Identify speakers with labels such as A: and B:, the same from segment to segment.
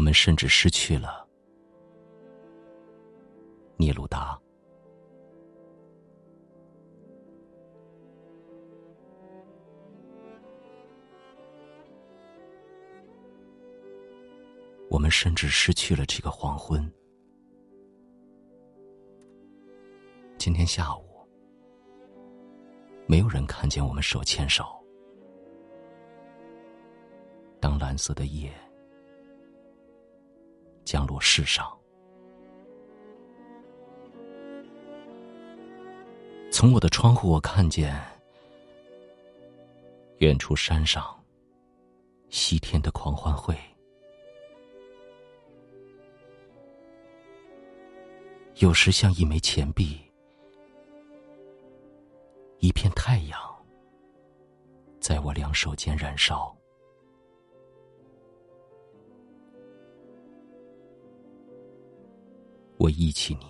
A: 我们甚至失去了聂鲁达。我们甚至失去了这个黄昏。今天下午，没有人看见我们手牵手。当蓝色的夜降落世上，从我的窗户，我看见远处山上西天的狂欢会。有时像一枚钱币，一片太阳，在我两手间燃烧。我忆起你，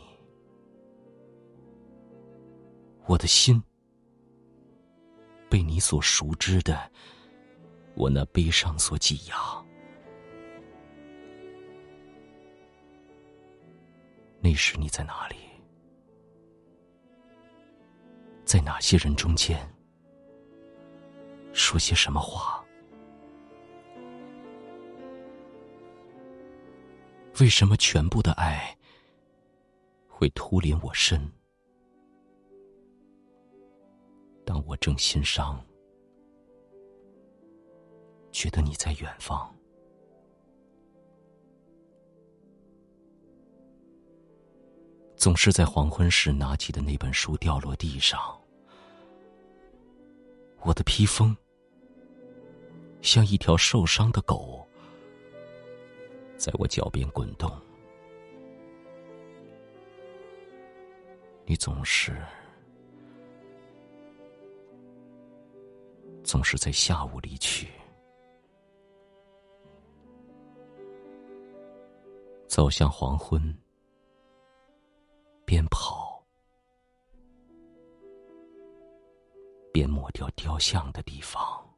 A: 我的心被你所熟知的我那悲伤所挤压。那时你在哪里？在哪些人中间？说些什么话？为什么全部的爱会突临我身？当我正心伤，觉得你在远方。总是在黄昏时拿起的那本书掉落地上，我的披风像一条受伤的狗，在我脚边滚动。你总是总是在下午离去，走向黄昏。边跑边抹掉雕像的地方。